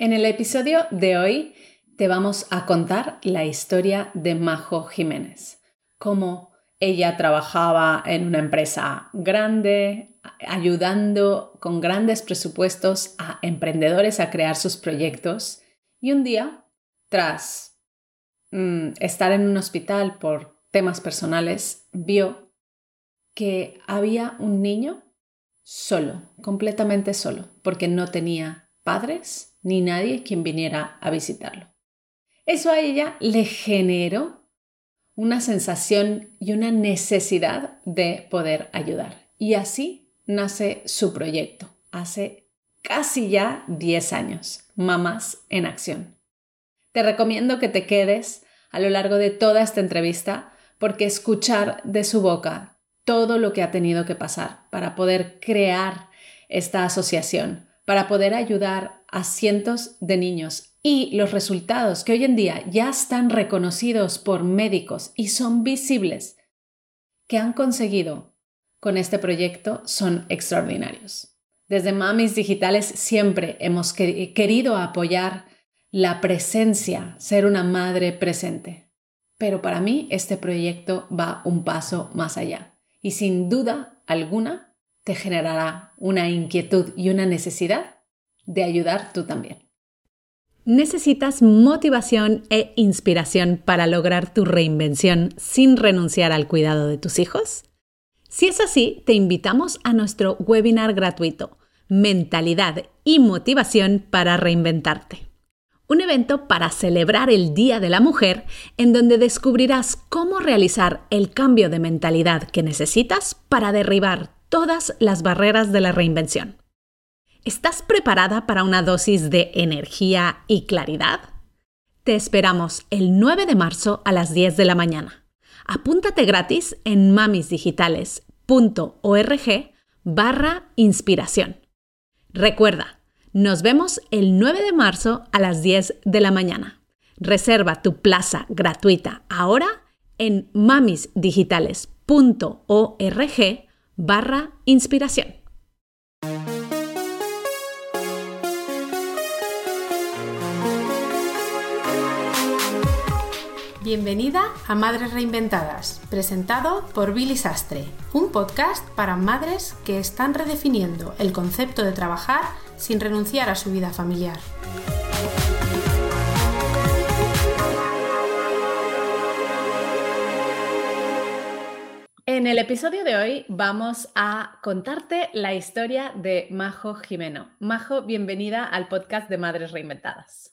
En el episodio de hoy te vamos a contar la historia de Majo Jiménez, cómo ella trabajaba en una empresa grande, ayudando con grandes presupuestos a emprendedores a crear sus proyectos. Y un día, tras mm, estar en un hospital por temas personales, vio que había un niño solo, completamente solo, porque no tenía padres ni nadie quien viniera a visitarlo. Eso a ella le generó una sensación y una necesidad de poder ayudar. Y así nace su proyecto, hace casi ya 10 años, Mamás en Acción. Te recomiendo que te quedes a lo largo de toda esta entrevista porque escuchar de su boca todo lo que ha tenido que pasar para poder crear esta asociación, para poder ayudar a cientos de niños y los resultados que hoy en día ya están reconocidos por médicos y son visibles que han conseguido con este proyecto son extraordinarios. Desde Mamis Digitales siempre hemos querido apoyar la presencia, ser una madre presente. Pero para mí este proyecto va un paso más allá y sin duda alguna te generará una inquietud y una necesidad de ayudar tú también. ¿Necesitas motivación e inspiración para lograr tu reinvención sin renunciar al cuidado de tus hijos? Si es así, te invitamos a nuestro webinar gratuito, Mentalidad y Motivación para Reinventarte. Un evento para celebrar el Día de la Mujer en donde descubrirás cómo realizar el cambio de mentalidad que necesitas para derribar todas las barreras de la reinvención. ¿Estás preparada para una dosis de energía y claridad? Te esperamos el 9 de marzo a las 10 de la mañana. Apúntate gratis en mamisdigitales.org barra inspiración. Recuerda, nos vemos el 9 de marzo a las 10 de la mañana. Reserva tu plaza gratuita ahora en mamisdigitales.org barra inspiración. Bienvenida a Madres Reinventadas, presentado por Billy Sastre, un podcast para madres que están redefiniendo el concepto de trabajar sin renunciar a su vida familiar. En el episodio de hoy vamos a contarte la historia de Majo Jimeno. Majo, bienvenida al podcast de Madres Reinventadas.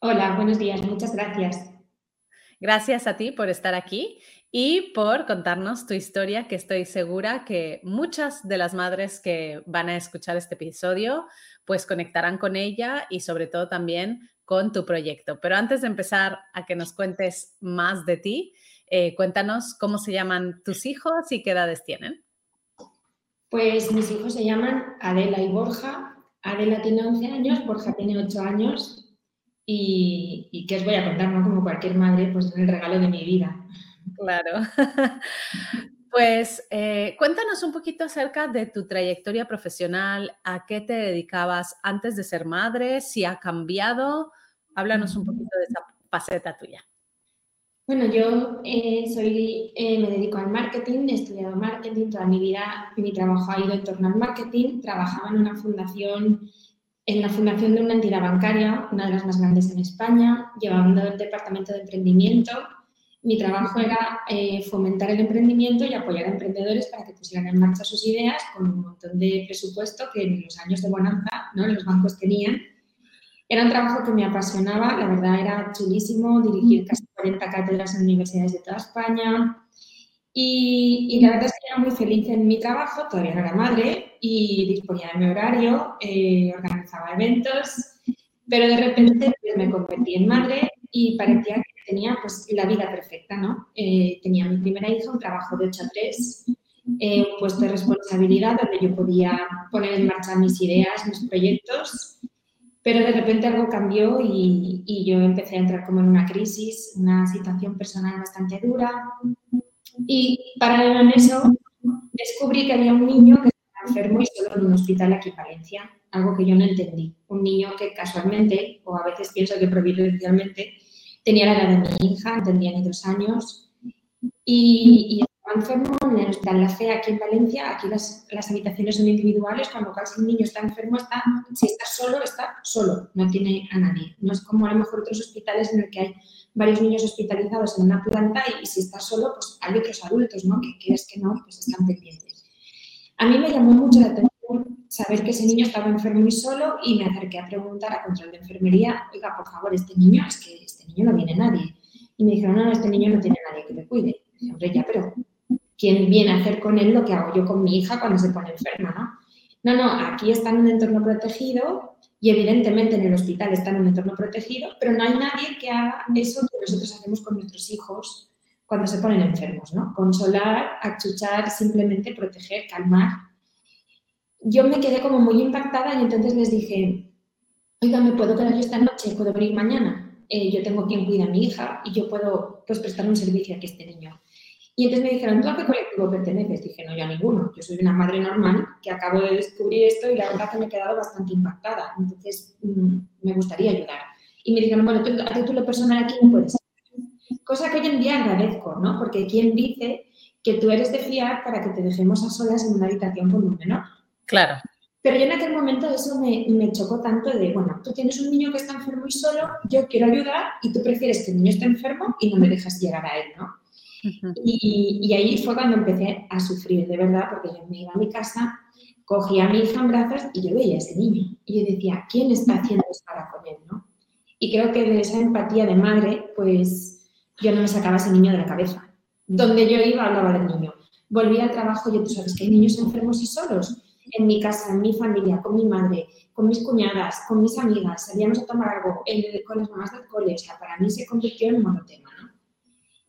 Hola, buenos días, muchas gracias. Gracias a ti por estar aquí y por contarnos tu historia, que estoy segura que muchas de las madres que van a escuchar este episodio pues conectarán con ella y sobre todo también con tu proyecto. Pero antes de empezar a que nos cuentes más de ti, eh, cuéntanos cómo se llaman tus hijos y qué edades tienen. Pues mis hijos se llaman Adela y Borja. Adela tiene 11 años, Borja tiene 8 años. Y, y qué os voy a contar, ¿no? Como cualquier madre, pues el regalo de mi vida. Claro. Pues eh, cuéntanos un poquito acerca de tu trayectoria profesional, a qué te dedicabas antes de ser madre, si ha cambiado. Háblanos un poquito de esa faceta tuya. Bueno, yo eh, soy, eh, me dedico al marketing, he estudiado marketing, toda mi vida mi trabajo ha ido en torno al marketing, trabajaba en una fundación, en la fundación de una entidad bancaria, una de las más grandes en España, llevando el departamento de emprendimiento. Mi trabajo era eh, fomentar el emprendimiento y apoyar a emprendedores para que pusieran en marcha sus ideas con un montón de presupuesto que en los años de bonanza ¿no? los bancos tenían era un trabajo que me apasionaba, la verdad era chulísimo, dirigir casi 40 cátedras en universidades de toda España. Y, la verdad es que era muy feliz en mi trabajo, todavía no era madre y disponía de mi horario, eh, organizaba eventos, pero de repente pues, me convertí en madre y parecía que tenía pues, la vida perfecta, ¿no? Eh, tenía mi primera hija, un trabajo de 8 a 3, eh, un puesto de responsabilidad donde yo podía poner en marcha mis ideas, mis proyectos pero de repente algo cambió y, y, yo empecé a entrar como en una crisis, una situación personal bastante dura. Y paralelo en eso, descubrí que había un niño que enfermo y solo en un hospital aquí en Valencia. algo que yo no entendí. Un niño que casualmente, o a veces pienso que providencialmente, tenía la edad de mi hija, no tendría ni dos años, y, estaba enfermo en el Hospital La Fe, aquí en Valencia. Aquí las, las habitaciones son individuales, con lo cual si un niño está enfermo, está, si está solo, está solo, no tiene a nadie. No es como a lo mejor otros hospitales en el que hay varios niños hospitalizados en una planta y, si está solo, pues hay otros adultos, ¿no? Que quieres que no, pues están pendientes. A mí me llamó mucho la atención saber que ese niño estaba enfermo y solo y me acerqué a preguntar a control de enfermería, oiga, por favor, este niño, es que este niño no viene nadie. Y me dijeron, no, este niño no tiene nadie que le cuide. Y dije, hombre, ya, pero ¿quién viene a hacer con él lo que hago yo con mi hija cuando se pone enferma, no? No, no, aquí está en un entorno protegido y evidentemente en el hospital está en un entorno protegido, pero no hay nadie que haga eso que nosotros hacemos con nuestros hijos cuando se ponen enfermos, ¿no? Consolar, achuchar, simplemente proteger, calmar. Yo me quedé como muy impactada y entonces les dije, oiga, ¿me puedo quedar yo esta noche? ¿Puedo venir mañana? Eh, yo tengo quien cuida a mi hija y yo puedo pues, prestar un servicio a este niño. Y entonces me dijeron, ¿tú a qué colectivo perteneces? Dije, no, yo a ninguno. Yo soy una madre normal que acabo de descubrir esto y la verdad que me he quedado bastante impactada. Entonces, mm, me gustaría ayudar. Y me dijeron, bueno, a título personal aquí no puedes. Cosa que hoy en día agradezco, ¿no? Porque ¿quién dice que tú eres de fiar para que te dejemos a solas en una habitación con un menor? Claro. Pero yo en aquel momento eso me, me, chocó tanto de, bueno, tú tienes un niño que está enfermo y solo, yo quiero ayudar y tú prefieres que el niño esté enfermo y no me dejas llegar a él, ¿no? y, ahí fue cuando empecé a sufrir, de verdad, porque yo me iba a mi casa, cogía a mi hija en brazos y yo veía a ese niño. Y yo decía, ¿quién está haciendo esto para con él? ¿no? Y creo que de esa empatía de madre, pues yo no me sacaba ese niño de la cabeza. Donde yo iba hablaba del niño. Volví al trabajo y tú sabes que hay niños enfermos y solos. En mi casa, en mi familia, con mi madre, con mis cuñadas, con mis amigas, salíamos a tomar algo con las mamás del cole. O sea, para mí se convirtió en un monotema.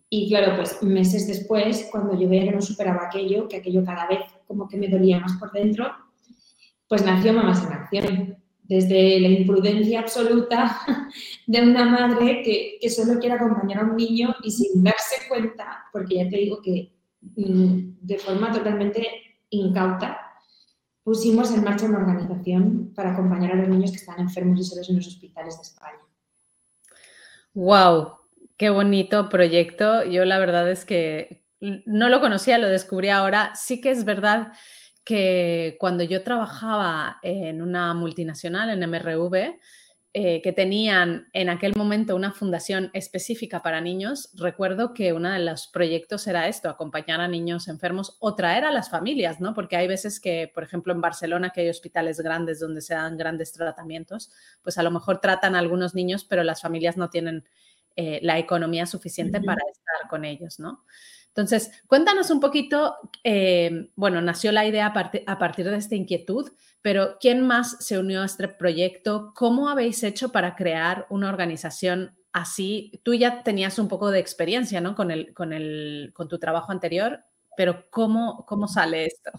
Y claro, pues meses después, cuando yo veía que no superaba aquello, que aquello cada vez como que me dolía más por dentro, pues nació Mamás en Acción. Desde la imprudencia absoluta de una madre que, que solo quiere acompañar a un niño y sin darse cuenta, porque ya te digo que mm, de forma totalmente incauta, pusimos en marcha una organización para acompañar a los niños que están enfermos y solos en los hospitales de España. ¡Wow! Qué bonito proyecto. Yo la verdad es que no lo conocía, lo descubrí ahora. Sí que es verdad que cuando yo trabajaba en una multinacional, en MRV, eh, que tenían en aquel momento una fundación específica para niños, recuerdo que uno de los proyectos era esto, acompañar a niños enfermos o traer a las familias, ¿no? Porque hay veces que, por ejemplo, en Barcelona, que hay hospitales grandes donde se dan grandes tratamientos, pues a lo mejor tratan a algunos niños, pero las familias no tienen eh, la economía suficiente para estar con ellos, ¿no? Entonces, cuéntanos un poquito, eh, bueno, nació la idea a, partir de esta inquietud, pero ¿quién más se unió a este proyecto? ¿Cómo habéis hecho para crear una organización así? Tú ya tenías un poco de experiencia, ¿no? Con, el, con, el, con tu trabajo anterior, pero ¿cómo, cómo sale esto?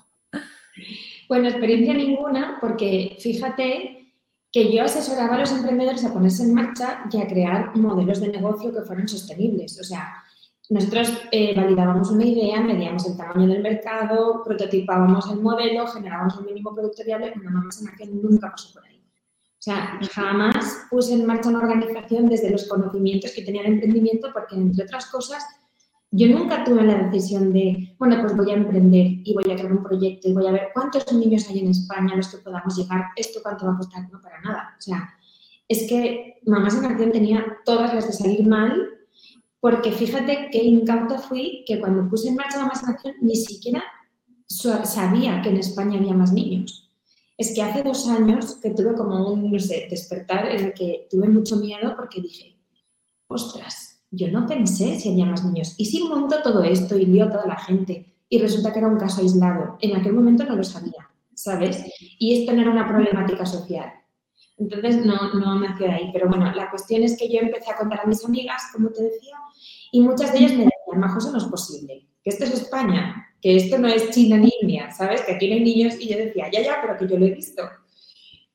Bueno, experiencia ninguna, porque fíjate que yo asesoraba a los emprendedores a ponerse en marcha y a crear modelos de negocio que fueran sostenibles. O sea, nosotros eh, validábamos una idea, medíamos el tamaño del mercado, prototipábamos el modelo, generábamos un mínimo producto viable, una más en que nunca pasó por ahí. O sea, jamás puse en marcha una organización desde los conocimientos que tenía el emprendimiento porque, entre otras cosas, yo nunca tuve la decisión de, bueno, pues voy a emprender y voy a crear un proyecto y voy a ver cuántos niños hay en España a los que podamos llegar, esto cuánto va a costar, no para nada. O sea, es que Mamás en Acción tenía todas las de salir mal, porque fíjate qué incauta fui que cuando puse en marcha Mamás en Acción ni siquiera sabía que en España había más niños. Es que hace dos años que tuve como un, no sé, despertar en el que tuve mucho miedo porque dije, ostras, yo no pensé si había más niños. Y si monto todo esto y vio a toda la gente y resulta que era un caso aislado, en aquel momento no lo sabía, ¿sabes? Y esto no era una problemática social. Entonces no, no nació de ahí. Pero bueno, la cuestión es que yo empecé a contar a mis amigas, como te decía, y muchas de ellas me decían, Majo, eso no es posible, que esto es España, que esto no es China ni India, ¿sabes? Que aquí hay niños. Y yo decía, ya, ya, pero que yo lo he visto.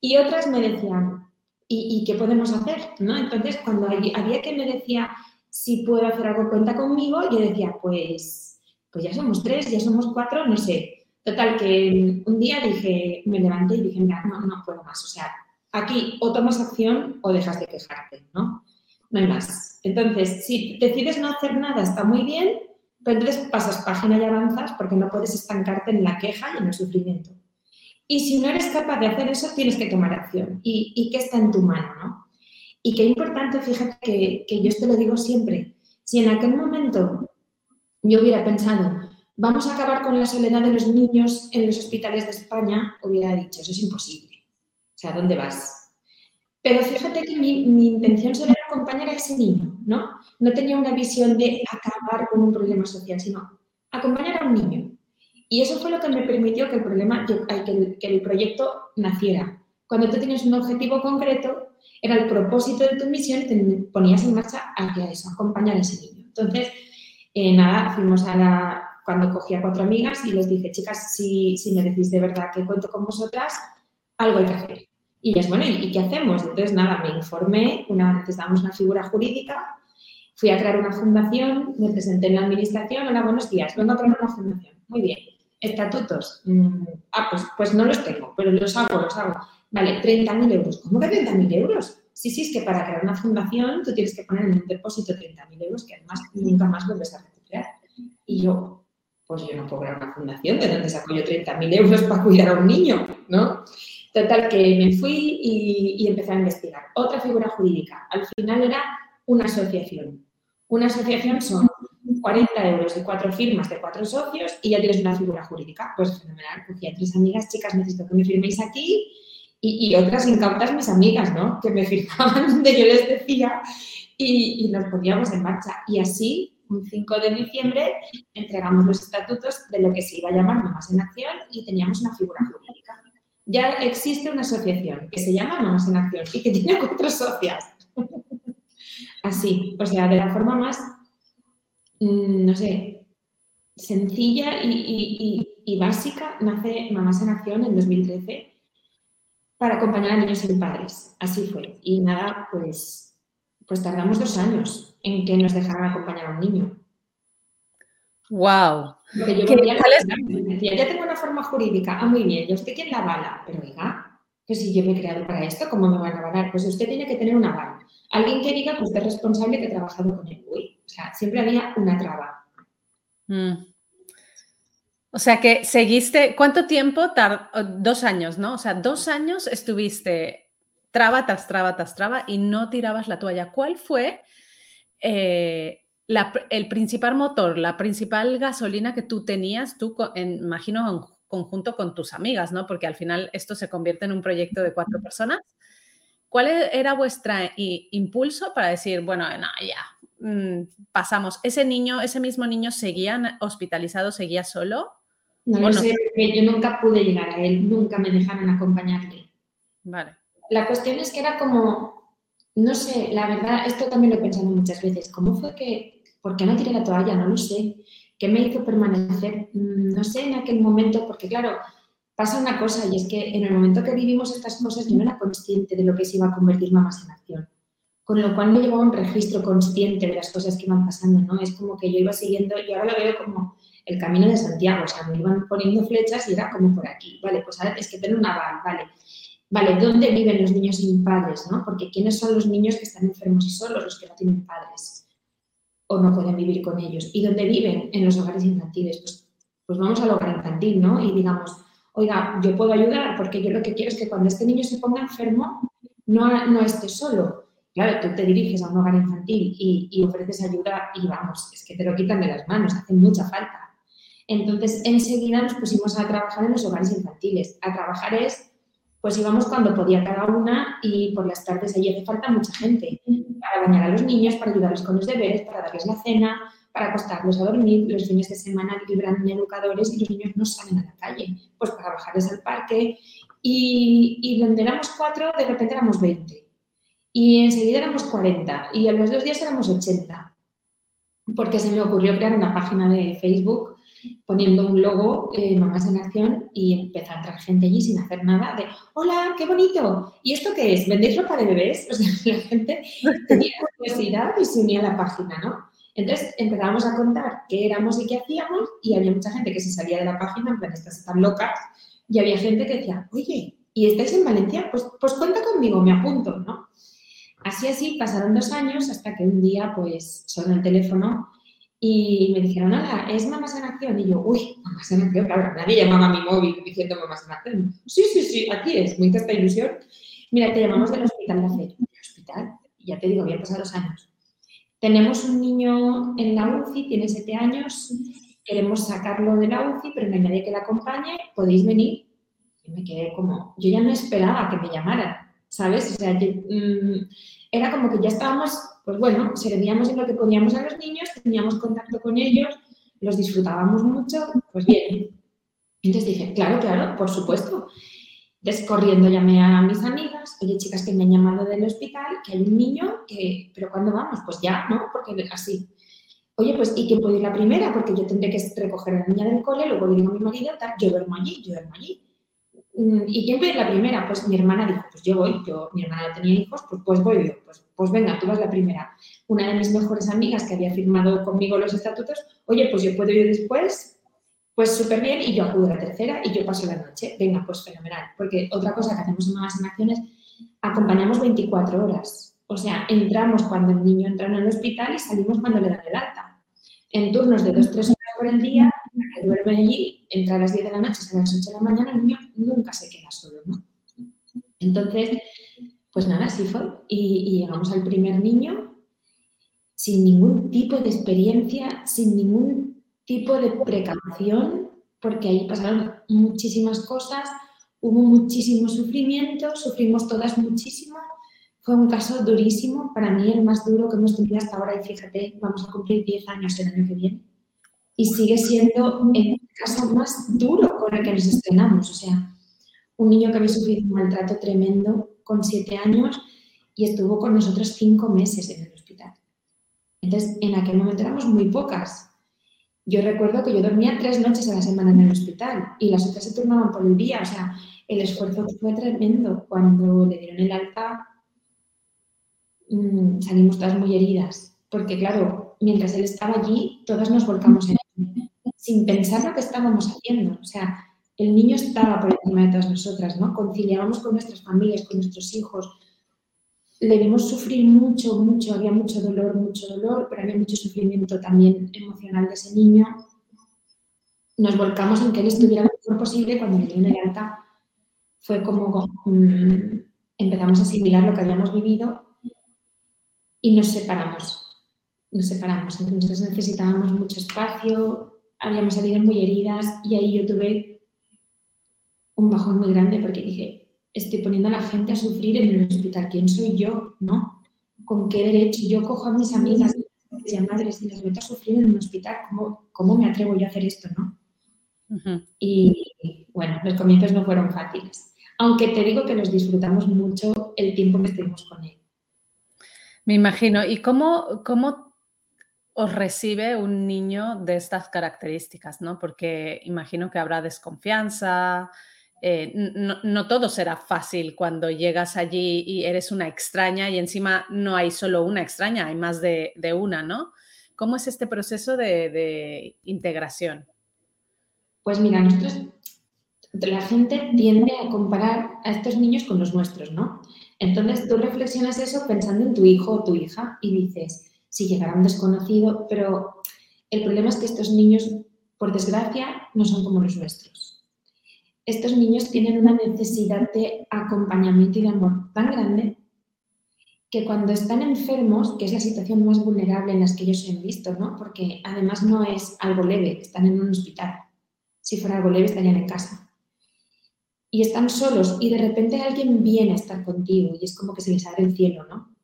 Y otras me decían, ¿y, qué podemos hacer? ¿no? Entonces, cuando había que me decía, si puedo hacer algo, cuenta conmigo. Yo decía, pues, pues ya somos tres, ya somos cuatro, no sé, Total, que un día dije, me levanté y dije, mira, no, no puedo más. O sea, aquí o tomas acción o dejas de quejarte, ¿no? No hay más. Entonces, si decides no hacer nada, está muy bien, pero entonces pasas página y avanzas porque no puedes estancarte en la queja y en el sufrimiento. Y si no eres capaz de hacer eso, tienes que tomar acción. ¿Y, y qué está en tu mano? ¿no? Y qué importante, fíjate que, que yo esto lo digo siempre, si en aquel momento yo hubiera pensado, vamos a acabar con la soledad de los niños en los hospitales de España, hubiera dicho, eso es imposible. O sea, ¿dónde vas? Pero fíjate que mi, mi intención era acompañar a ese niño, ¿no? No tenía una visión de acabar con un problema social, sino acompañar a un niño. Y eso fue lo que me permitió que el, problema, que, el, proyecto naciera. Cuando tú tienes un objetivo concreto, era el propósito de tu misión, te ponías en marcha hacia eso, acompañar a ese niño. Entonces, eh, nada, fuimos a la, cuando cogí a cuatro amigas y les dije, chicas, si me decís de verdad que cuento con vosotras, algo hay que hacer. Y es bueno, ¿y, qué hacemos? Entonces, nada, me informé, una, necesitábamos una figura jurídica, fui a crear una fundación, me presenté en la administración, hola, buenos días, vengo a crear una fundación. Muy bien. Estatutos. Mm, ah, pues, pues no los tengo, pero los hago, los hago. Vale, 30.000 euros. ¿Cómo que 30.000 euros? Sí, sí, es que para crear una fundación tú tienes que poner en un depósito 30.000 euros que además nunca más vuelves a recuperar. Y yo, pues yo no puedo crear una fundación, ¿de dónde saco yo 30.000 euros para cuidar a un niño? ¿no? Total, que me fui y, empecé a investigar. Otra figura jurídica. Al final era una asociación. Una asociación son 40 euros de cuatro firmas de cuatro socios y ya tienes una figura jurídica. Pues fenomenal. Cogí a tres amigas, chicas, necesito que me firméis aquí. Y, otras incautas mis amigas, ¿no? Que me firmaban donde yo les decía y, y nos poníamos en marcha. Y así un 5 de diciembre entregamos los estatutos de lo que se iba a llamar Mamás en Acción y teníamos una figura jurídica. Ya existe una asociación que se llama Mamás en Acción y que tiene cuatro socias. Así, o sea, de la forma más, mm, no sé, sencilla y, básica, nace Mamás en Acción en 2013 para acompañar a niños y padres. Así fue. Y nada, pues, pues tardamos dos años en que nos dejaran acompañar a un niño. ¡Wow! Porque yo decía, ya tengo una forma jurídica, ah, muy bien, ¿y usted quién la avala? Pero oiga, que si yo me he creado para esto, ¿cómo me van a avalar? Pues usted tiene que tener una aval. Alguien que diga que usted es responsable que ha trabajado con él. Uy, o sea, siempre había una traba. Mm. O sea que seguiste, ¿cuánto tiempo? Dos años, ¿no? O sea, dos años estuviste traba tras traba tras traba y no tirabas la toalla. ¿Cuál fue eh, el principal motor, la principal gasolina que tú tenías, tú, imagino, en conjunto con tus amigas, ¿no? Porque al final esto se convierte en un proyecto de cuatro personas. ¿Cuál e-, era vuestro impulso para decir, bueno, no, ya, mm, pasamos? ¿Ese niño, ese mismo niño seguía hospitalizado, seguía solo? No lo sé, yo nunca pude llegar a él, nunca me dejaron acompañarle. Vale. La cuestión es que era como, no sé, la verdad, esto también lo he pensado muchas veces. ¿Cómo fue que, por qué no tiré la toalla? No lo sé. ¿Qué me hizo permanecer? Mm, no sé en aquel momento, porque claro, pasa una cosa y es que en el momento que vivimos estas cosas yo no era consciente de lo que se iba a convertir mamás en acción. Con lo cual me llevaba un registro consciente de las cosas que iban pasando, ¿no? Es como que yo iba siguiendo, y ahora lo veo como el camino de Santiago, o sea, me iban poniendo flechas y era como por aquí, vale, pues ahora tienes que tener una val, vale, vale, ¿dónde viven los niños sin padres? ¿no? Porque ¿quiénes son los niños que están enfermos y solos, los que no tienen padres? O no pueden vivir con ellos. ¿Y dónde viven? En los hogares infantiles. Pues, pues vamos al hogar infantil, ¿no? Y digamos, oiga, yo puedo ayudar porque yo lo que quiero es que cuando este niño se ponga enfermo no, no esté solo. Claro, tú te diriges a un hogar infantil y, y ofreces ayuda y vamos, es que te lo quitan de las manos, hace mucha falta. Entonces, enseguida nos pusimos a trabajar en los hogares infantiles. A trabajar es pues íbamos cuando podía cada una y por las tardes allí hace falta mucha gente para bañar a los niños, para ayudarles con los deberes, para darles la cena, para acostarlos a dormir. Los fines de semana libran educadores y los niños no salen a la calle, pues para bajarles al parque. Y, y donde éramos cuatro, de repente éramos 20. Y enseguida éramos 40 y a los dos días éramos 80. Porque se me ocurrió crear una página de Facebook poniendo un logo, eh, Mamás en Acción, y empezó a entrar gente allí sin hacer nada de, hola, qué bonito, ¿y esto qué es? ¿Vendéis ropa de bebés? O sea, la gente tenía curiosidad y se unía a la página, ¿no? Entonces empezábamos a contar qué éramos y qué hacíamos y había mucha gente que se salía de la página, en plan, estas están locas, y había gente que decía, oye, ¿y estáis en Valencia? Pues, pues cuenta conmigo, me apunto, ¿no? Así, así, pasaron dos años hasta que un día, pues, sonó el teléfono y me dijeron, hola, ¿es Mamás en Acción? Y yo, uy, Mamás en Acción, claro, nadie llamaba a mi móvil diciendo Mamás en Acción. Sí, sí, sí, aquí es, me hizo esta ilusión. Mira, te llamamos del Hospital de. ¿El hospital? Ya te digo, habían pasado dos años. Tenemos un niño en la UCI, tiene siete años, queremos sacarlo de la UCI, pero no hay nadie que la acompañe, podéis venir. Y me quedé como, yo ya no esperaba que me llamaran, ¿sabes? O sea, mm, era como que ya estábamos, pues bueno, servíamos en lo que poníamos a los niños, teníamos contacto con ellos, los disfrutábamos mucho, pues bien. Entonces dije, claro, claro, por supuesto. Descorriendo llamé a mis amigas, oye chicas que me han llamado del hospital, que hay un niño que, pero ¿cuándo vamos? Pues ya, ¿no? Porque así. Oye, pues ¿y quién puede ir la primera? Porque yo tendré que recoger a la niña del cole, luego digo a mi marido, tal, yo duermo allí, yo duermo allí. Mm, ¿Y quién puede ir la primera? Pues mi hermana dijo, pues yo voy, yo, mi hermana tenía hijos, pues, pues voy yo, pues, pues venga, tú vas la primera. Una de mis mejores amigas que había firmado conmigo los estatutos, oye, pues yo puedo ir después, pues súper bien, y yo acudo a la tercera y yo paso la noche. Venga, pues fenomenal. Porque otra cosa que hacemos en Mamás en Acciones, acompañamos 24 horas. O sea, entramos cuando el niño entra en el hospital y salimos cuando le dan el alta. En turnos de 2-3 horas por el día, que duerme allí, entra a las 10 de la noche, a las 8 de la mañana, el niño nunca se queda solo, ¿no? Entonces, pues nada, así fue. Y, llegamos al primer niño sin ningún tipo de experiencia, sin ningún tipo de precaución, porque ahí pasaron muchísimas cosas, hubo muchísimo sufrimiento, sufrimos todas muchísimo. Fue un caso durísimo, para mí el más duro que hemos tenido hasta ahora, y fíjate, vamos a cumplir 10 años el año que viene. Y sigue siendo el caso más duro con el que nos estrenamos. O sea, un niño que había sufrido un maltrato tremendo con 7 años y estuvo con nosotros 5 meses en el hospital. Entonces, en aquel momento éramos muy pocas, yo recuerdo que yo dormía tres noches a la semana en el hospital y las otras se turnaban por el día. O sea, el esfuerzo fue tremendo. Cuando le dieron el alta, mmm, salimos todas muy heridas. Porque, claro, mientras él estaba allí, todas nos volcamos en él, sin pensar lo que estábamos haciendo. O sea, el niño estaba por encima de todas nosotras, ¿no? Conciliábamos con nuestras familias, con nuestros hijos, le vimos sufrir mucho, mucho, había mucho dolor, mucho dolor, pero había mucho sufrimiento también emocional de ese niño. Nos volcamos en que él estuviera lo mejor posible cuando le dio el alta. Fue como um, empezamos a asimilar lo que habíamos vivido y nos separamos. Nos separamos. Entonces necesitábamos mucho espacio, habíamos salido muy heridas y ahí yo tuve un bajón muy grande porque dije, estoy poniendo a la gente a sufrir en el hospital. ¿Quién soy yo? ¿No? ¿Con qué derecho? Yo cojo a mis amigas y a madres y las meto a sufrir en un hospital. ¿Cómo, cómo me atrevo yo a hacer esto? ¿no? Y bueno, los comienzos no fueron fáciles. Aunque te digo que los disfrutamos mucho el tiempo que estuvimos con él. Me imagino. ¿Y cómo, cómo os recibe un niño de estas características? ¿no? Porque imagino que habrá desconfianza, eh, no, todo será fácil cuando llegas allí y eres una extraña y encima no hay solo una extraña, hay más de, una, ¿no? ¿Cómo es este proceso de, integración? Pues mira, nosotros, la gente tiende a comparar a estos niños con los nuestros, ¿no? Entonces tú reflexionas eso pensando en tu hijo o tu hija y dices, si llegará un desconocido, pero el problema es que estos niños, por desgracia, no son como los nuestros estos niños tienen una necesidad de acompañamiento y de amor tan grande que cuando están enfermos, que es la situación más vulnerable en las que ellos se han visto, ¿no? Porque además no es algo leve, están en un hospital. Si fuera algo leve estarían en casa. Y están solos y de repente alguien viene a estar contigo y es como que se les abre el cielo, ¿no?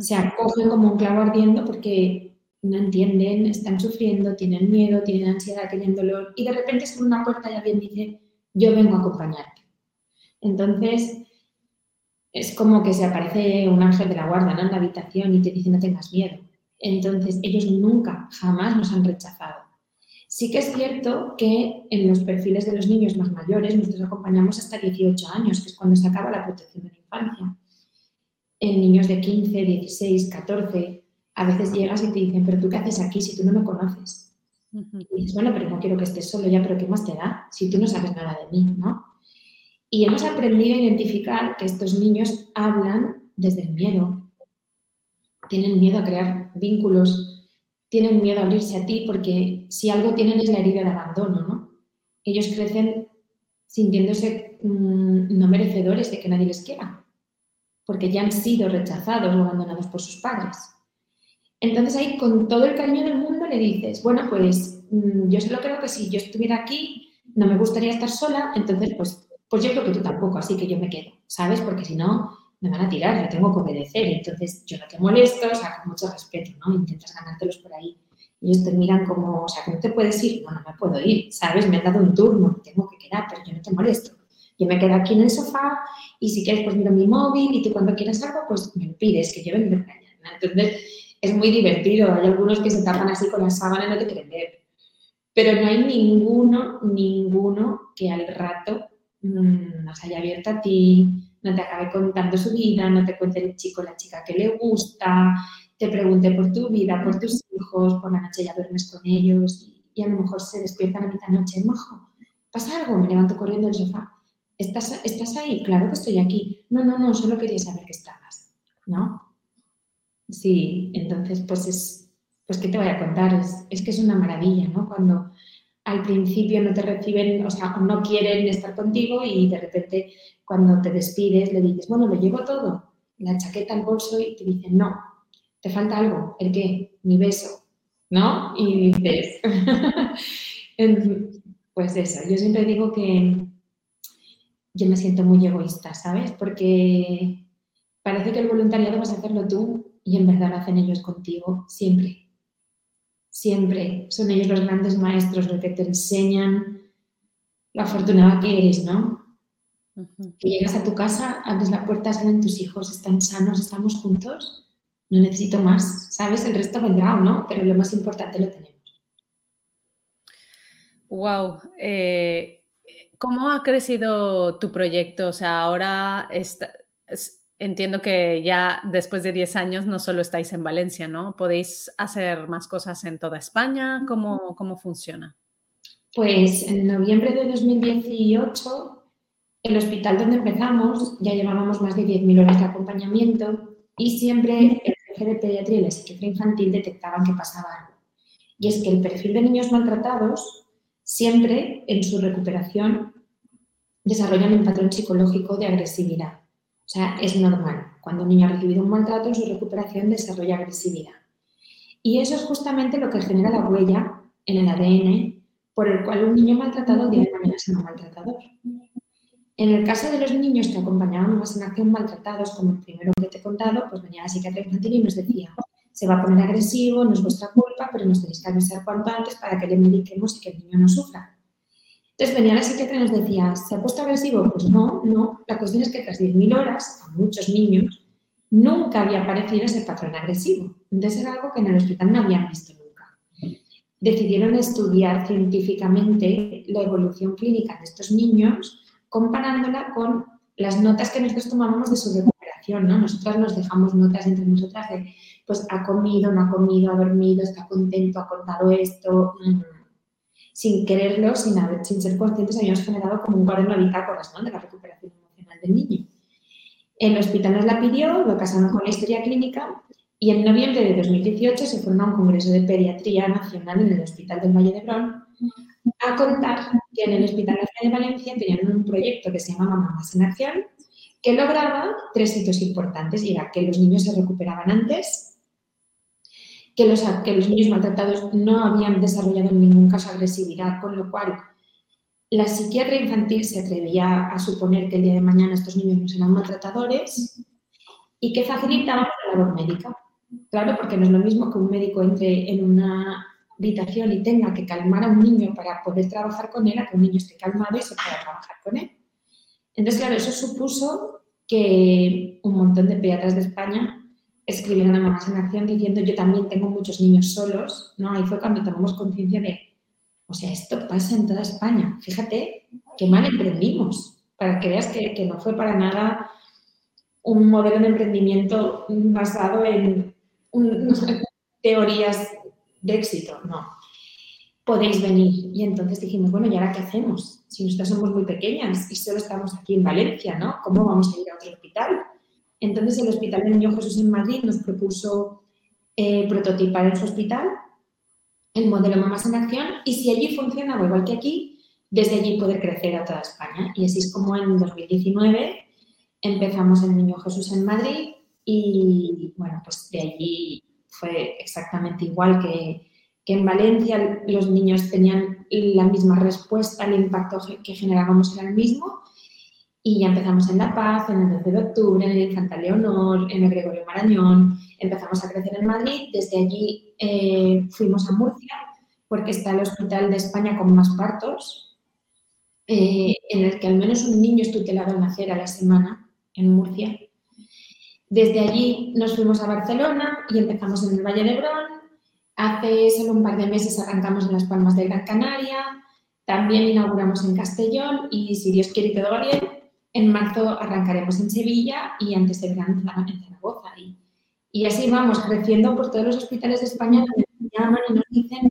Se acogen como un clavo ardiendo porque no entienden, están sufriendo, tienen miedo, tienen ansiedad, tienen dolor y de repente es una puerta y alguien dice, yo vengo a acompañarte. Entonces, es como que se aparece un ángel de la guarda en la habitación y te dice no tengas miedo. Entonces, ellos nunca, jamás nos han rechazado. Sí que es cierto que en los perfiles de los niños más mayores, nosotros acompañamos hasta 18 años, que es cuando se acaba la protección de la infancia. En niños de 15, 16, 14, a veces llegas y te dicen, pero tú qué haces aquí si tú no me conoces. Y dices, bueno, pero no quiero que estés solo ya, pero ¿qué más te da si tú no sabes nada de mí, ¿no? Y hemos aprendido a identificar que estos niños hablan desde el miedo. Tienen miedo a crear vínculos, tienen miedo a abrirse a ti porque si algo tienen es la herida de abandono, ¿no? Ellos crecen sintiéndose mm, no merecedores de que nadie les quiera, porque ya han sido rechazados o abandonados por sus padres. Entonces ahí con todo el cariño del mundo le dices, bueno, pues mm, yo solo creo que si yo estuviera aquí no me gustaría estar sola, entonces pues, pues yo creo que tú tampoco, así que yo me quedo, ¿sabes? Porque si no me van a tirar, yo tengo que obedecer, entonces yo no te molesto, o sea, con mucho respeto, ¿no? Intentas ganártelos por ahí. Ellos te miran como, o sea, que no te puedes ir, no, no me puedo ir, ¿sabes? Me han dado un turno, tengo que quedar, pero yo no te molesto. Yo me quedo aquí en el sofá y si quieres pues miro mi móvil y tú cuando quieras algo pues me lo pides, que yo vengo mañana. Entonces es muy divertido. Hay algunos que se tapan así con la sábana y no te quieren ver. Pero no hay ninguno, ninguno que al rato mmm, no se haya abierto a ti, no te acabe contando su vida, no te cuente el chico la chica que le gusta, te pregunte por tu vida, por tus hijos, por la noche ya duermes con ellos y a lo mejor se despiertan a mitad noche, majo, ¿pasa algo? Me levanto corriendo del sofá. ¿Estás, ¿Estás ahí? Claro que estoy aquí. No, no, no, solo quería saber que estabas, ¿no? Sí, entonces, pues es, pues ¿qué te voy a contar? Es, es que es una maravilla, ¿no? Cuando al principio no te reciben, o sea, no quieren estar contigo y de repente cuando te despides le dices, bueno, lo llevo todo, la chaqueta, el bolso y te dicen, no, te falta algo, ¿el qué? Mi beso, ¿no? Y dices, pues eso, yo siempre digo que yo me siento muy egoísta, ¿sabes? Porque parece que el voluntariado vas a hacerlo tú y en verdad lo hacen ellos contigo siempre. Siempre. Son ellos los grandes maestros, los que te enseñan la afortunada que eres, ¿no? Que llegas a tu casa, abres la puerta, salen tus hijos, están sanos, estamos juntos. No necesito más, ¿sabes? El resto vendrá o no, pero lo más importante lo tenemos. Wow. ¿Cómo ha crecido tu proyecto? O sea, ahora entiendo que ya después de 10 años no solo estáis en Valencia, ¿no? ¿Podéis hacer más cosas en toda España? ¿Cómo, cómo funciona? Pues en noviembre de 2018, el hospital donde empezamos ya llevábamos más de 10.000 horas de acompañamiento y siempre el jefe de pediatría y la psiquiatría infantil detectaban que pasaba algo. Y es que el perfil de niños maltratados siempre en su recuperación desarrollan un patrón psicológico de agresividad. O sea, es normal. Cuando un niño ha recibido un maltrato, en su recuperación desarrolla agresividad. Y eso es justamente lo que genera la huella en el ADN por el cual un niño maltratado de mañana será un maltratador. En el caso de los niños que acompañaban más en acción maltratados, como el primero que te he contado, pues venía la psiquiatra infantil y nos decía, se va a poner agresivo, no es vuestra culpa, pero nos tenéis que avisar cuanto antes para que le mediquemos y que el niño no sufra. Entonces venía la psiquiatra y nos decía, ¿se ha puesto agresivo? Pues no, no. La cuestión es que tras 10.000 horas, a muchos niños, nunca había aparecido ese patrón agresivo. Entonces era algo que en el hospital no habían visto nunca. Decidieron estudiar científicamente la evolución clínica de estos niños comparándola con las notas que nosotros tomábamos de su recuperación, ¿no? Nosotras nos dejamos notas entre nosotras de pues ha comido, no ha comido, ha dormido, está contento, ha contado esto, mm, sin quererlo, sin, sin ser conscientes, habíamos generado como un cuaderno de bitácoras ¿no? de la recuperación emocional del niño. El hospital nos la pidió, lo casaron con la historia clínica y en noviembre de 2018 se formó un congreso de pediatría nacional en el Hospital del Valle de Brón a contar que en el Hospital de Valencia tenían un proyecto que se llamaba Mamás en Acción que lograba tres hitos importantes y era que los niños se recuperaban antes, que los, que los niños maltratados no habían desarrollado en ningún caso agresividad, con lo cual la psiquiatra infantil se atrevía a suponer que el día de mañana estos niños no serán maltratadores y que facilitaba la labor médica. Claro, porque no es lo mismo que un médico entre en una habitación y tenga que calmar a un niño para poder trabajar con él, a que un niño esté calmado y se pueda trabajar con él. Entonces, claro, eso supuso que un montón de pediatras de España escribieron a Mamás en Acción diciendo yo también tengo muchos niños solos, ¿no? Ahí fue cuando tomamos conciencia de, o sea, esto pasa en toda España. Fíjate qué mal emprendimos, para que veas que, que no fue para nada un modelo de emprendimiento basado en teorías de éxito, no. Podéis venir. Y entonces dijimos, bueno, ¿y ahora qué hacemos? Si nosotras somos muy pequeñas y solo estamos aquí en Valencia, ¿no? ¿Cómo vamos a ir a otro hospital? Entonces el Hospital de Niño Jesús en Madrid nos propuso eh, prototipar en su hospital el modelo Mamás en Acción y si allí funcionaba igual que aquí, desde allí poder crecer a toda España. Y así es como en 2019 empezamos el Niño Jesús en Madrid y bueno, pues de allí fue exactamente igual que, que en Valencia los niños tenían la misma respuesta, el impacto que generábamos era el mismo y ya empezamos en La Paz, en el 12 de octubre, en el Infanta Leonor, en el Gregorio Marañón, empezamos a crecer en Madrid, desde allí eh, fuimos a Murcia, porque está el hospital de España con más partos, eh, en el que al menos un niño es tutelado al nacer a la semana, en Murcia. Desde allí nos fuimos a Barcelona y empezamos en el Valle de Hebrón. Hace solo un par de meses arrancamos en Las Palmas de Gran Canaria, también inauguramos en Castellón y si Dios quiere y todo va bien, en marzo arrancaremos en Sevilla y antes de verano en Zaragoza. Y, y, así vamos creciendo por todos los hospitales de España donde nos llaman y nos dicen,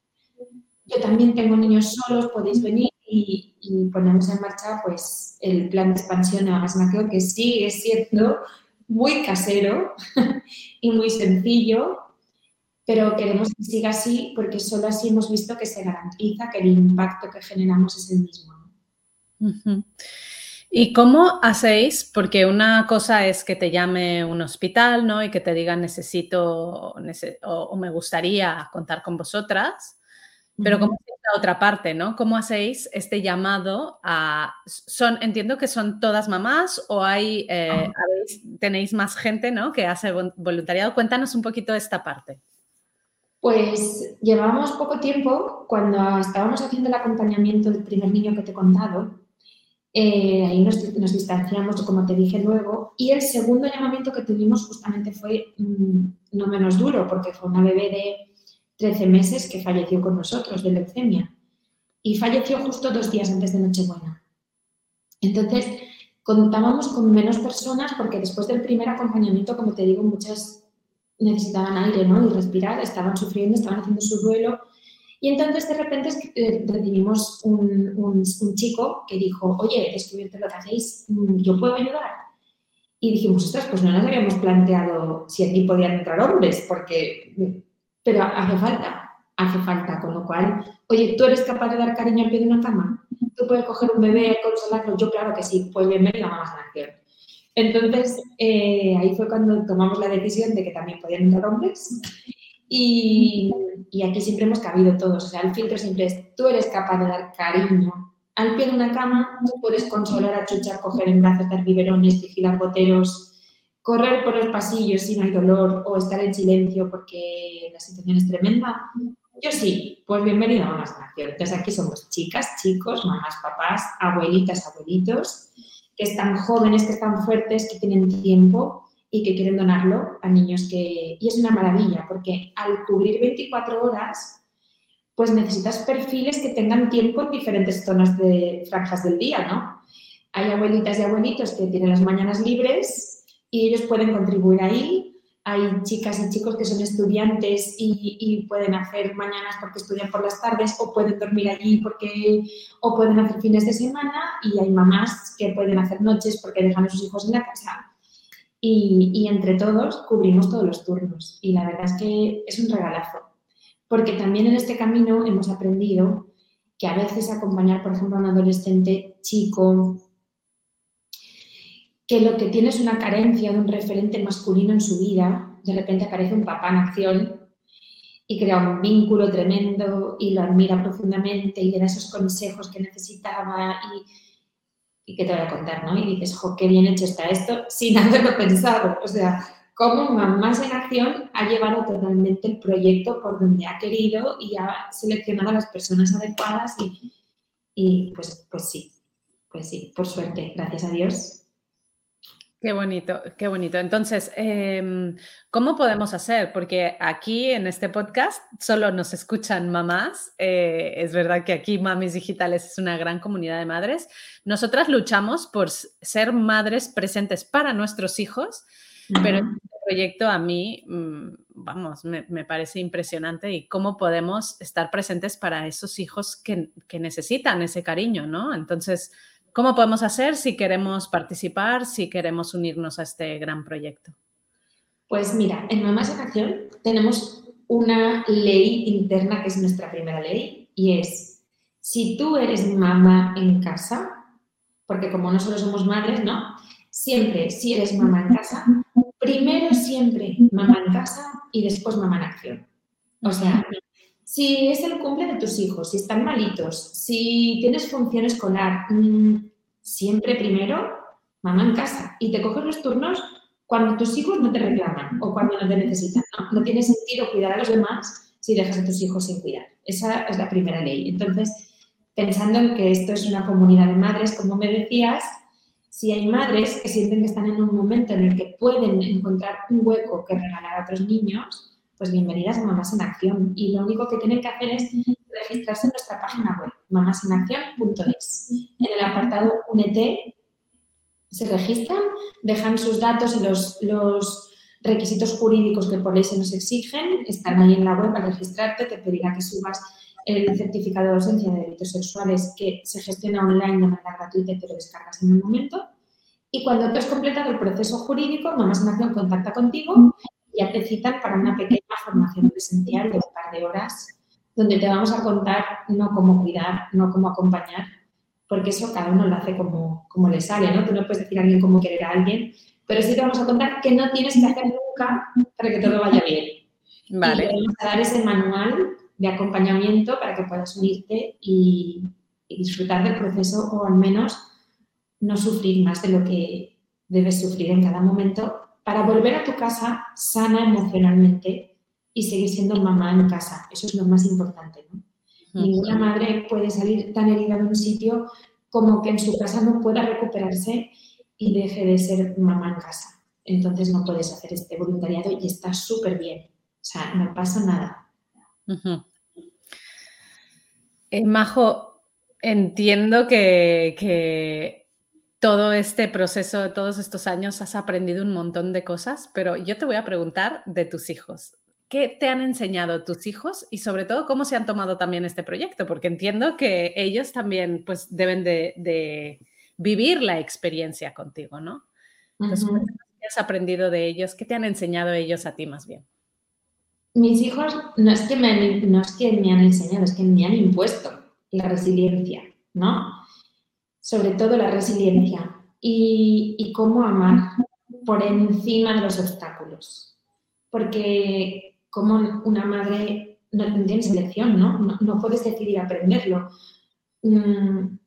yo también tengo niños solos, podéis venir y, ponemos en marcha pues el plan de expansión de Magasnaceo que sigue siendo muy casero y muy sencillo, pero queremos que siga así porque solo así hemos visto que se garantiza que el impacto que generamos es el mismo. ¿Y cómo hacéis? Porque una cosa es que te llame un hospital, ¿no? Y que te diga necesito o, me gustaría contar con vosotras, pero ¿cómo es la otra parte, ¿no? ¿Cómo hacéis este llamado a... Son, entiendo que son todas mamás o hay, eh, tenéis más gente, ¿no? Que hace voluntariado. Cuéntanos un poquito de esta parte. Pues llevamos poco tiempo, cuando estábamos haciendo el acompañamiento del primer niño que te he contado, eh, ahí nos, distanciamos, como te dije luego. Y el segundo llamamiento que tuvimos justamente fue mm, no menos duro, porque fue una bebé de 13 meses que falleció con nosotros de leucemia. Y falleció justo dos días antes de Nochebuena. Entonces, contábamos con menos personas porque después del primer acompañamiento, como te digo, muchas necesitaban aire ¿no? y respirar, estaban sufriendo, estaban haciendo su duelo y entonces de repente eh, recibimos un, un, chico que dijo, oye, descubierto lo que hacéis, mm, ¿yo puedo ayudar? Y dijimos, ostras, pues no nos habíamos planteado si aquí podían entrar hombres, porque, pero hace falta, hace falta, con lo cual, oye, ¿tú eres capaz de dar cariño al pie de una cama? ¿Tú puedes coger un bebé, consolarlo? Yo claro que sí, pues bienvenido a Mamá Entonces, eh, ahí fue cuando tomamos la decisión de que también podían entrar hombres y, aquí siempre hemos cabido todos. O sea, el filtro siempre es, tú eres capaz de dar cariño. Al pie de una cama, tú puedes consolar a Chucha, coger en brazos, dar biberones, vigilar boteros, correr por los pasillos si no hay dolor o estar en silencio porque la situación es tremenda. Yo sí, pues bienvenido a Mamás Nación. Entonces aquí somos chicas, chicos, mamás, papás, abuelitas, abuelitos, que están jóvenes, que están fuertes, que tienen tiempo y que quieren donarlo a niños que... Y es una maravilla, porque al cubrir 24 horas, pues necesitas perfiles que tengan tiempo en diferentes zonas de franjas del día, ¿no? Hay abuelitas y abuelitos que tienen las mañanas libres y ellos pueden contribuir ahí. Hay chicas y chicos que son estudiantes y, pueden hacer mañanas porque estudian por las tardes o pueden dormir allí porque o pueden hacer fines de semana y hay mamás que pueden hacer noches porque dejan a sus hijos en la casa y, entre todos cubrimos todos los turnos. Y la verdad es que es un regalazo, porque también en este camino hemos aprendido que a veces acompañar, por ejemplo, a un adolescente chico que lo que tiene es una carencia de un referente masculino en su vida, de repente aparece un papá en acción y crea un vínculo tremendo y lo admira profundamente y le da esos consejos que necesitaba y y que te voy a contar, ¿no? Y dices, jo, qué bien hecho está esto, sin haberlo pensado. O sea, cómo Mamás en Acción ha llevado totalmente el proyecto por donde ha querido y ha seleccionado a las personas adecuadas y, y pues, pues sí, pues sí, por suerte, gracias a Dios, Qué bonito, qué bonito. Entonces, em, ¿cómo podemos hacer? Porque aquí en este podcast solo nos escuchan mamás. Eh, es verdad que aquí Mamis Digitales es una gran comunidad de madres. Nosotras luchamos por ser madres presentes para nuestros hijos, pero este proyecto a mí, mm, vamos, me, parece impresionante y cómo podemos estar presentes para esos hijos que, que necesitan ese cariño, ¿no? Entonces, ¿Cómo podemos hacer si queremos participar, si queremos unirnos a este gran proyecto? Pues mira, en Mamás en Acción tenemos una ley interna que es nuestra primera ley y es, si tú eres mamá en casa, porque como no solo somos madres, ¿no? Siempre, si eres mamá en casa, primero siempre mamá en casa y después mamá en acción. O sea, si es el cumple de tus hijos, si están malitos, si tienes función escolar, mm, siempre primero mamá en casa y te coges los turnos cuando tus hijos no te reclaman o cuando no te necesitan. No, tiene sentido cuidar a los demás si dejas a tus hijos sin cuidar. Esa es la primera ley. Entonces, pensando en que esto es una comunidad de madres, como me decías, si hay madres que sienten que están en un momento en el que pueden encontrar un hueco que regalar a otros niños, pues bienvenidas a Mamás en Acción. Y lo único que tienen que hacer es registrarse en nuestra página web, mamasenacción.es. En el apartado UNET se registran, dejan sus datos y los, los requisitos jurídicos que por ley se nos exigen, están ahí en la web para registrarte, te pedirá que subas el certificado de ausencia de delitos sexuales que se gestiona online de manera gratuita y te lo descargas en un momento. Y cuando tú has completado el proceso jurídico, Mamás en Acción contacta contigo ya te citan para una pequeña formación presencial de un par de horas, donde te vamos a contar no cómo cuidar, no cómo acompañar, porque eso cada uno lo hace como, como le sale, ¿no? Tú no puedes decir a alguien cómo querer a alguien, pero sí te vamos a contar que no tienes que hacer nunca para que todo vaya bien. Vale. Y te vamos a dar ese manual de acompañamiento para que puedas unirte y, y disfrutar del proceso o al menos no sufrir más de lo que debes sufrir en cada momento para volver a tu casa sana emocionalmente y seguir siendo mamá en casa. Eso es lo más importante. ¿no? Ninguna madre puede salir tan herida de un sitio como que en su casa no pueda recuperarse y deje de ser mamá en casa. Entonces no puedes hacer este voluntariado y está súper bien. O sea, no pasa nada. Eh, Majo, entiendo que todo este proceso, todos estos años, has aprendido un montón de cosas, pero yo te voy a preguntar de tus hijos. ¿Qué te han enseñado tus hijos y sobre todo cómo se han tomado también este proyecto? Porque entiendo que ellos también pues deben de, vivir la experiencia contigo, ¿no? Entonces, ¿qué has aprendido de ellos? ¿Qué te han enseñado ellos a ti más bien? Mis hijos no es que me, no es que me han enseñado, es que me han impuesto la resiliencia, ¿no? Sobre todo la resiliencia y, cómo amar por encima de los obstáculos. Porque como una madre no tienes elección, ¿no? ¿no? puedes decidir aprenderlo. Mm,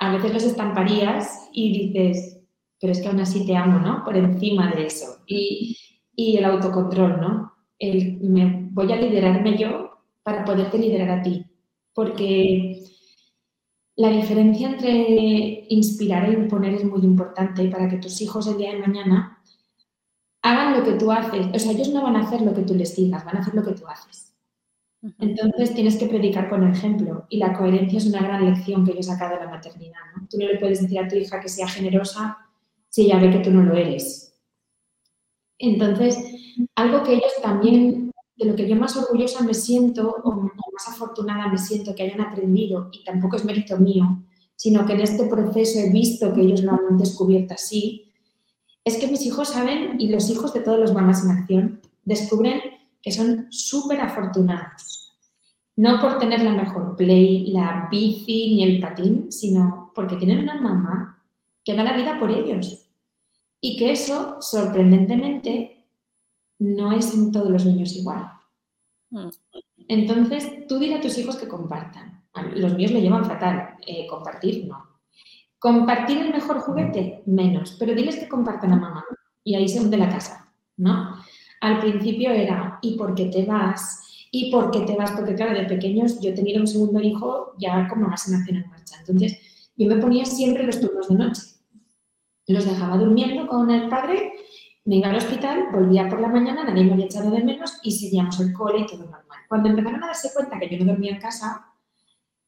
a veces los estamparías y dices, pero es que aún así te amo, ¿no? Por encima de eso. Y, y el autocontrol, ¿no? El, me, voy a liderarme yo para poderte liderar a ti. Porque la diferencia entre inspirar e imponer es muy importante para que tus hijos el día de mañana hagan lo que tú haces. O sea, ellos no van a hacer lo que tú les digas, van a hacer lo que tú haces. Entonces tienes que predicar con el ejemplo y la coherencia es una gran lección que yo he sacado de la maternidad. Tú no le puedes decir a tu hija que sea generosa si ella ve que tú no lo eres. Entonces, algo que ellos también de lo que yo más orgullosa me siento o, más afortunada me siento que hayan aprendido, y tampoco es mérito mío, sino que en este proceso he visto que ellos lo han descubierto así, es que mis hijos saben, y los hijos de todos los mamás en acción, descubren que son súper afortunados. No por tener la mejor play, la bici ni el patín, sino porque tienen una mamá que da la vida por ellos. Y que eso, sorprendentemente, no es en todos los niños igual. Mm. Entonces, tú dile a tus hijos que compartan. Los míos le llevan fatal. Eh, compartir, no. Compartir el mejor juguete, menos. Pero diles que compartan a mamá. Y ahí se hunde la casa, ¿no? Al principio era, ¿y por qué te vas? ¿Y por qué te vas? Porque claro, de pequeños yo tenía un segundo hijo ya con mamá se nació en marcha. Entonces, yo me ponía siempre los turnos de noche. Los dejaba durmiendo con el padre me iba al hospital, volvía por la mañana, nadie me había echado de menos y seguíamos el cole y todo normal. Cuando empezaron a darse cuenta que yo no dormía en casa,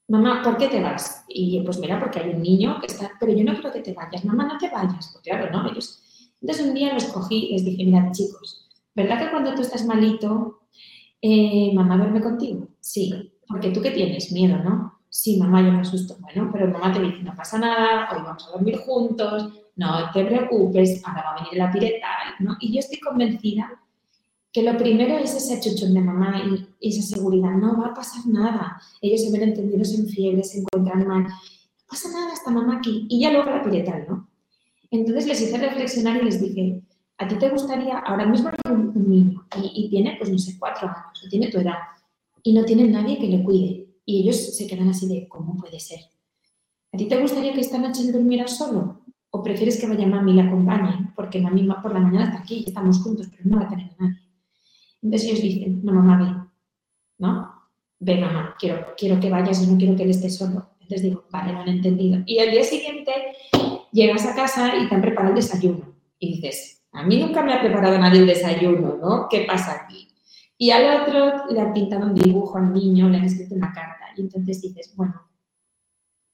mamá, ¿por qué te vas? Y pues mira, porque hay un niño que está, pero yo no quiero que te vayas, mamá, no te vayas. Pues claro, no. Entonces un día los cogí y les dije, mirad chicos, ¿verdad que cuando tú estás malito, eh, mamá duerme contigo? Sí, porque tú que tienes miedo, ¿no? Sí, mamá, yo me asusto. Bueno, pero mamá te dice, no pasa nada, hoy vamos a dormir juntos, no te preocupes, ahora va a venir la piretal, ¿no? Y yo estoy convencida que lo primero es ese chuchón de mamá y, esa seguridad, no va a pasar nada. Ellos se ven entendidos en fiebre, se encuentran mal, no pasa nada, está mamá aquí. Y ya luego la piretal, ¿no? Entonces les hice reflexionar y les dije, ¿a ti te gustaría, ahora mismo hay un, niño y, tiene, pues no sé, cuatro años, o tiene tu edad, y no tiene nadie que le cuide? Y ellos se quedan así de, ¿cómo puede ser? ¿A ti te gustaría que esta noche durmiera solo? ¿O prefieres que vaya mami y la acompañe? Porque mami por la mañana está aquí, estamos juntos, pero no va a tener a nadie. Entonces ellos dicen, no, mamá, ve, ¿no? Ve, mamá, quiero, quiero que vayas y no quiero que él esté solo. Entonces digo, vale, lo han entendido. Y al día siguiente llegas a casa y te han preparado el desayuno. Y dices, a mí nunca me ha preparado nadie el desayuno, ¿no? ¿Qué pasa aquí? Y al otro le han pintado un dibujo al niño, le han escrito una carta. Y entonces dices, bueno,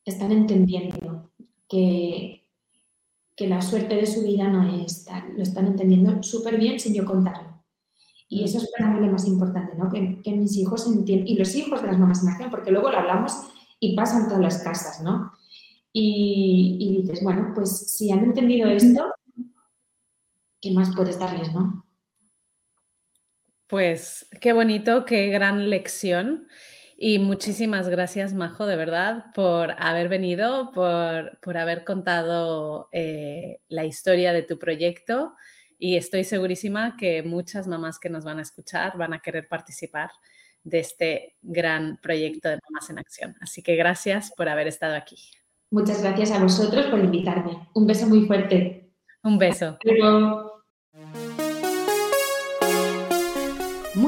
están entendiendo que, que la suerte de su vida no es tal. Lo están entendiendo súper bien sin yo contarlo. Y eso es para mí lo más importante, ¿no? Que, mis hijos entiendan, y los hijos de las mamás en acción, porque luego lo hablamos y pasan todas las casas, ¿no? Y, dices, bueno, pues si han entendido esto, ¿qué más puedes darles, no? Pues qué bonito, qué gran lección. Y muchísimas gracias, Majo, de verdad, por haber venido, por, por haber contado eh, la historia de tu proyecto y estoy segurísima que muchas mamás que nos van a escuchar van a querer participar de este gran proyecto de Mamás en Acción. Así que gracias por haber estado aquí. Muchas gracias a vosotros por invitarme. Un beso muy fuerte. Un beso.